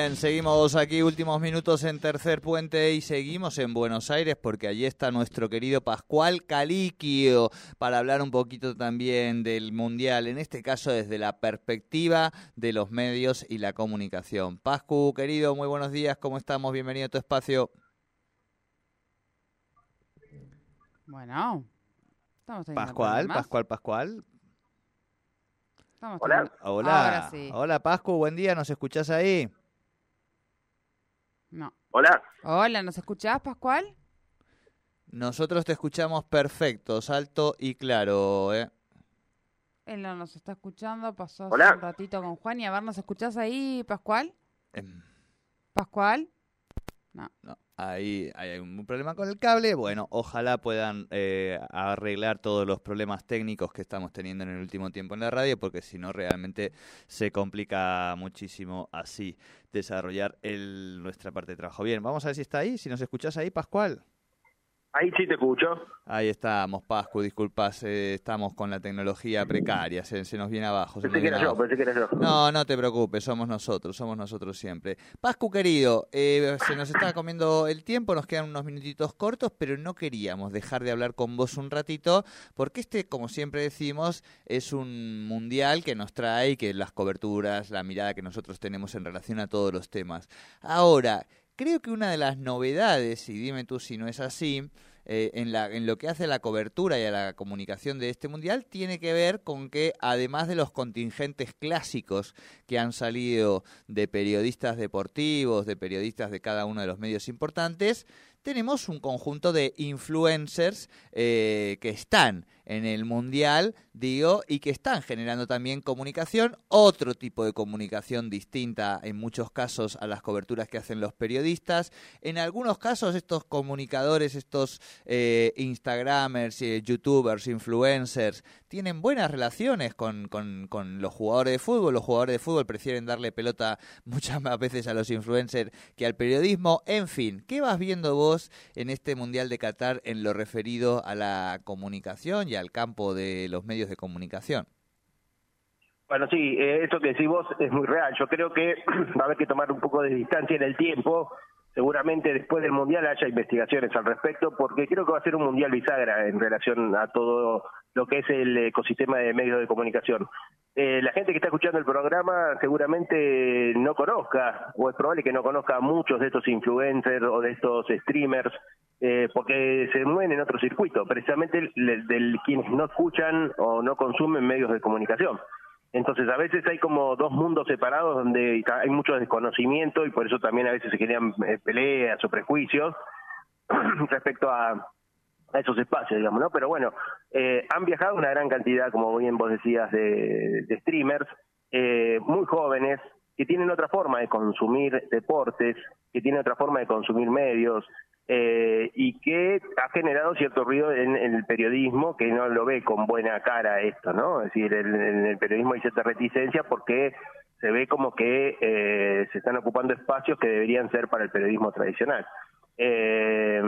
Bien, seguimos aquí últimos minutos en Tercer Puente y seguimos en Buenos Aires porque allí está nuestro querido Pascual Caliquio para hablar un poquito también del Mundial, en este caso desde la perspectiva de los medios y la comunicación. Pascu, querido, muy buenos días, ¿cómo estamos? Bienvenido a tu espacio. Bueno, estamos teniendo Pascual. Pascual, Pascual. Estamos Hola. Hola, Ahora sí. hola Pascu, buen día, ¿nos escuchás ahí? No. Hola. Hola, ¿nos escuchás, Pascual? Nosotros te escuchamos perfecto, alto y claro, ¿eh? Él no nos está escuchando, pasó hace un ratito con Juan y a ver, ¿nos escuchás ahí, Pascual? Em, ¿Pascual? No, ahí hay un problema con el cable. Bueno, ojalá puedan eh, arreglar todos los problemas técnicos que estamos teniendo en el último tiempo en la radio, porque si no, realmente se complica muchísimo así desarrollar el, nuestra parte de trabajo. Bien, vamos a ver si está ahí, si nos escuchás ahí, Pascual. Ahí sí te escucho. Ahí estamos, Pascu, disculpas, eh, estamos con la tecnología precaria, se, se nos viene abajo. se Pensé que era yo, abajo. pensé que era yo. No, no te preocupes, somos nosotros, somos nosotros siempre. Pascu querido, eh, se nos está comiendo el tiempo, nos quedan unos minutitos cortos, pero no queríamos dejar de hablar con vos un ratito, porque este, como siempre decimos, es un mundial que nos trae que las coberturas, la mirada que nosotros tenemos en relación a todos los temas. Ahora, creo que una de las novedades, y dime tú si no es así, eh, en, la, en lo que hace a la cobertura y a la comunicación de este mundial tiene que ver con que además de los contingentes clásicos que han salido de periodistas deportivos, de periodistas de cada uno de los medios importantes, tenemos un conjunto de influencers eh, que están en el mundial, digo, y que están generando también comunicación, otro tipo de comunicación distinta en muchos casos a las coberturas que hacen los periodistas. En algunos casos estos comunicadores, estos eh, Instagramers, eh, YouTubers, influencers, tienen buenas relaciones con, con, con los jugadores de fútbol. Los jugadores de fútbol prefieren darle pelota muchas más veces a los influencers que al periodismo. En fin, ¿qué vas viendo vos en este Mundial de Qatar en lo referido a la comunicación y al campo de los medios de comunicación? Bueno, sí, eh, esto que decís vos es muy real. Yo creo que va a haber que tomar un poco de distancia en el tiempo. Seguramente después del Mundial haya investigaciones al respecto, porque creo que va a ser un Mundial bisagra en relación a todo lo que es el ecosistema de medios de comunicación. Eh, la gente que está escuchando el programa seguramente no conozca, o es probable que no conozca a muchos de estos influencers o de estos streamers, eh, porque se mueven en otro circuito, precisamente del, del quienes no escuchan o no consumen medios de comunicación. Entonces, a veces hay como dos mundos separados donde hay mucho desconocimiento y por eso también a veces se generan eh, peleas o prejuicios respecto a, a esos espacios, digamos, ¿no? Pero bueno, eh, han viajado una gran cantidad, como bien vos decías, de, streamers eh, muy jóvenes que tienen otra forma de consumir deportes, que tienen otra forma de consumir medios, eh, y que ha generado cierto ruido en, en el periodismo que no lo ve con buena cara esto, ¿no? Es decir, el- en el periodismo hay cierta reticencia porque se ve como que eh, se están ocupando espacios que deberían ser para el periodismo tradicional. Eh,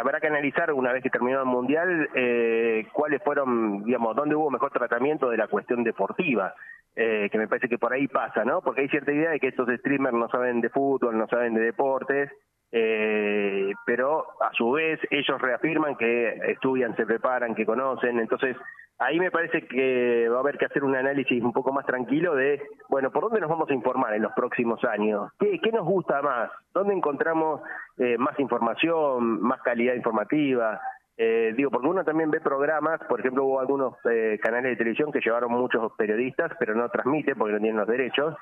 habrá que analizar una vez que terminó el mundial eh, cuáles fueron, digamos, dónde hubo mejor tratamiento de la cuestión deportiva, eh, que me parece que por ahí pasa, ¿no? Porque hay cierta idea de que estos streamers no saben de fútbol, no saben de deportes, eh, pero a su vez ellos reafirman que estudian, se preparan, que conocen, entonces ahí me parece que va a haber que hacer un análisis un poco más tranquilo de, bueno, ¿por dónde nos vamos a informar en los próximos años? ¿Qué, qué nos gusta más? ¿Dónde encontramos eh, más información, más calidad informativa? Eh, digo, porque uno también ve programas, por ejemplo, hubo algunos eh, canales de televisión que llevaron muchos periodistas, pero no transmiten porque no tienen los derechos,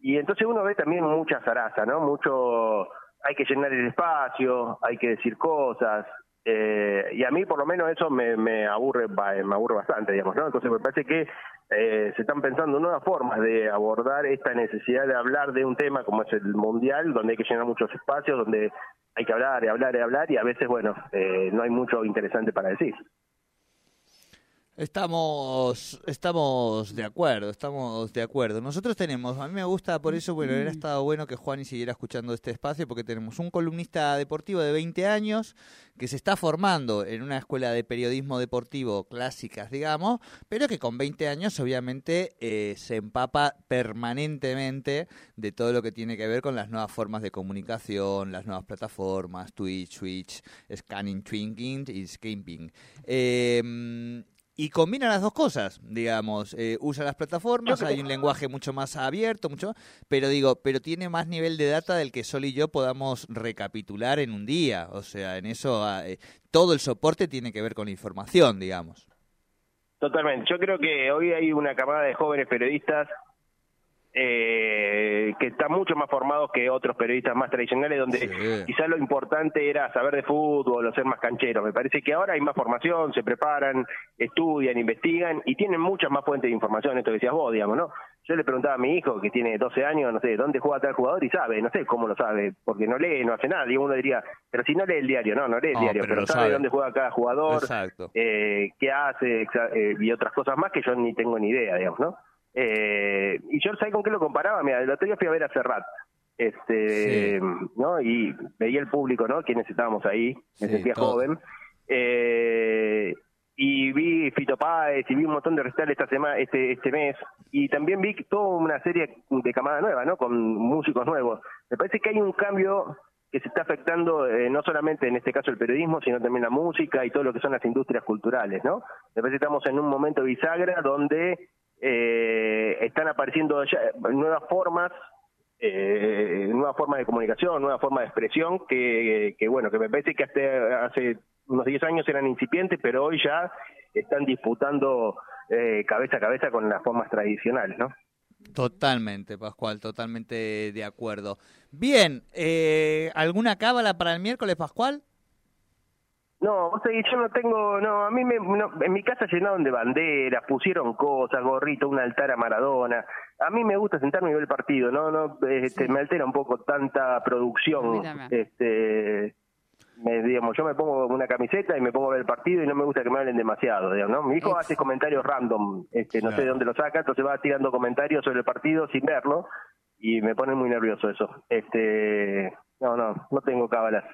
y entonces uno ve también mucha zaraza, ¿no? Mucho hay que llenar el espacio, hay que decir cosas, eh, y a mí por lo menos eso me, me aburre me aburre bastante, digamos, ¿no? Entonces me parece que eh, se están pensando nuevas formas de abordar esta necesidad de hablar de un tema como es el mundial, donde hay que llenar muchos espacios, donde hay que hablar y hablar y hablar, y a veces, bueno, eh, no hay mucho interesante para decir. Estamos, estamos de acuerdo, estamos de acuerdo. Nosotros tenemos, a mí me gusta, por eso, bueno, hubiera estado bueno que Juan y siguiera escuchando este espacio, porque tenemos un columnista deportivo de 20 años que se está formando en una escuela de periodismo deportivo clásicas, digamos, pero que con 20 años obviamente eh, se empapa permanentemente de todo lo que tiene que ver con las nuevas formas de comunicación, las nuevas plataformas, Twitch, Twitch, Scanning, Twinking y Skimping. Eh, y combina las dos cosas, digamos, eh, usa las plataformas, hay un lenguaje mucho más abierto, mucho, pero digo, pero tiene más nivel de data del que Sol y yo podamos recapitular en un día, o sea, en eso ah, eh, todo el soporte tiene que ver con la información, digamos. Totalmente, yo creo que hoy hay una camada de jóvenes periodistas eh, que están mucho más formados que otros periodistas más tradicionales, donde quizás lo importante era saber de fútbol o ser más canchero. Me parece que ahora hay más formación, se preparan, estudian, investigan y tienen muchas más fuentes de información, esto que decías vos, digamos, ¿no? Yo le preguntaba a mi hijo, que tiene 12 años, no sé, ¿dónde juega tal jugador? Y sabe, no sé cómo lo sabe, porque no lee, no hace nada. Y uno diría, pero si no lee el diario, no, no lee el diario, pero, sabe, dónde juega cada jugador, eh, qué hace eh, y otras cosas más que yo ni tengo ni idea, digamos, ¿no? Eh, y yo, ¿sabes con qué lo comparaba? Mira, el otro día fui a ver a Serrat, este, ¿no? Y veía el público, ¿no? Quienes estábamos ahí, me sentía joven. Eh, y vi Fito Páez y vi un montón de recitales esta semana, este, este mes. Y también vi toda una serie de camada nueva, ¿no? Con músicos nuevos. Me parece que hay un cambio que se está afectando eh, no solamente en este caso el periodismo, sino también la música y todo lo que son las industrias culturales, ¿no? Me parece que estamos en un momento bisagra donde eh, están apareciendo ya nuevas formas eh, nuevas formas de comunicación, nuevas formas de expresión que, que, bueno, que me parece que hasta hace unos 10 años eran incipientes, pero hoy ya están disputando eh, cabeza a cabeza con las formas tradicionales, ¿no? Totalmente, Pascual, totalmente de acuerdo. Bien, eh, ¿alguna cábala para el miércoles, Pascual? No, o sea, yo no tengo, no, a mí me, en mi casa llenaron de banderas, pusieron cosas, gorrito, un altar a Maradona. A mí me gusta sentarme y ver el partido, no, no, este, me altera un poco tanta producción, este, me, digamos, yo me pongo una camiseta y me pongo a ver el partido y no me gusta que me hablen demasiado, digamos, ¿no? Mi hijo hace comentarios random, este, no sé de dónde lo saca, entonces va tirando comentarios sobre el partido sin verlo y me pone muy nervioso eso. Este, no, no, no tengo cábalas.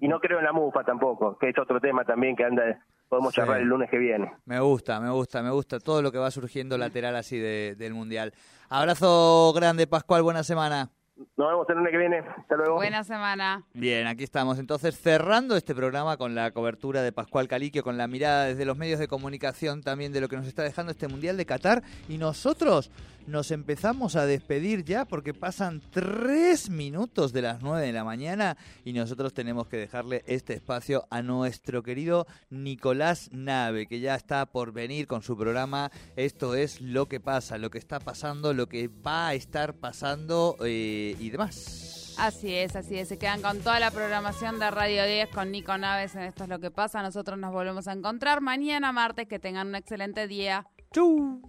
Y no creo en la mufa tampoco, que es otro tema también que anda podemos charlar el lunes que viene. Me gusta, me gusta, me gusta todo lo que va surgiendo lateral así del Mundial. Abrazo grande, Pascual, buena semana. Nos vemos el lunes que viene. Hasta luego. Buena semana. Bien, aquí estamos. Entonces, cerrando este programa con la cobertura de Pascual Caliquio, con la mirada desde los medios de comunicación también de lo que nos está dejando este Mundial de Qatar. Y nosotros nos empezamos a despedir ya porque pasan tres minutos de las nueve de la mañana y nosotros tenemos que dejarle este espacio a nuestro querido Nicolás Nave, que ya está por venir con su programa. Esto es lo que pasa, lo que está pasando, lo que va a estar pasando eh, y demás. Así es, así es. Se quedan con toda la programación de Radio 10 con Nico Naves en Esto es lo que pasa. Nosotros nos volvemos a encontrar mañana martes. Que tengan un excelente día. Chau.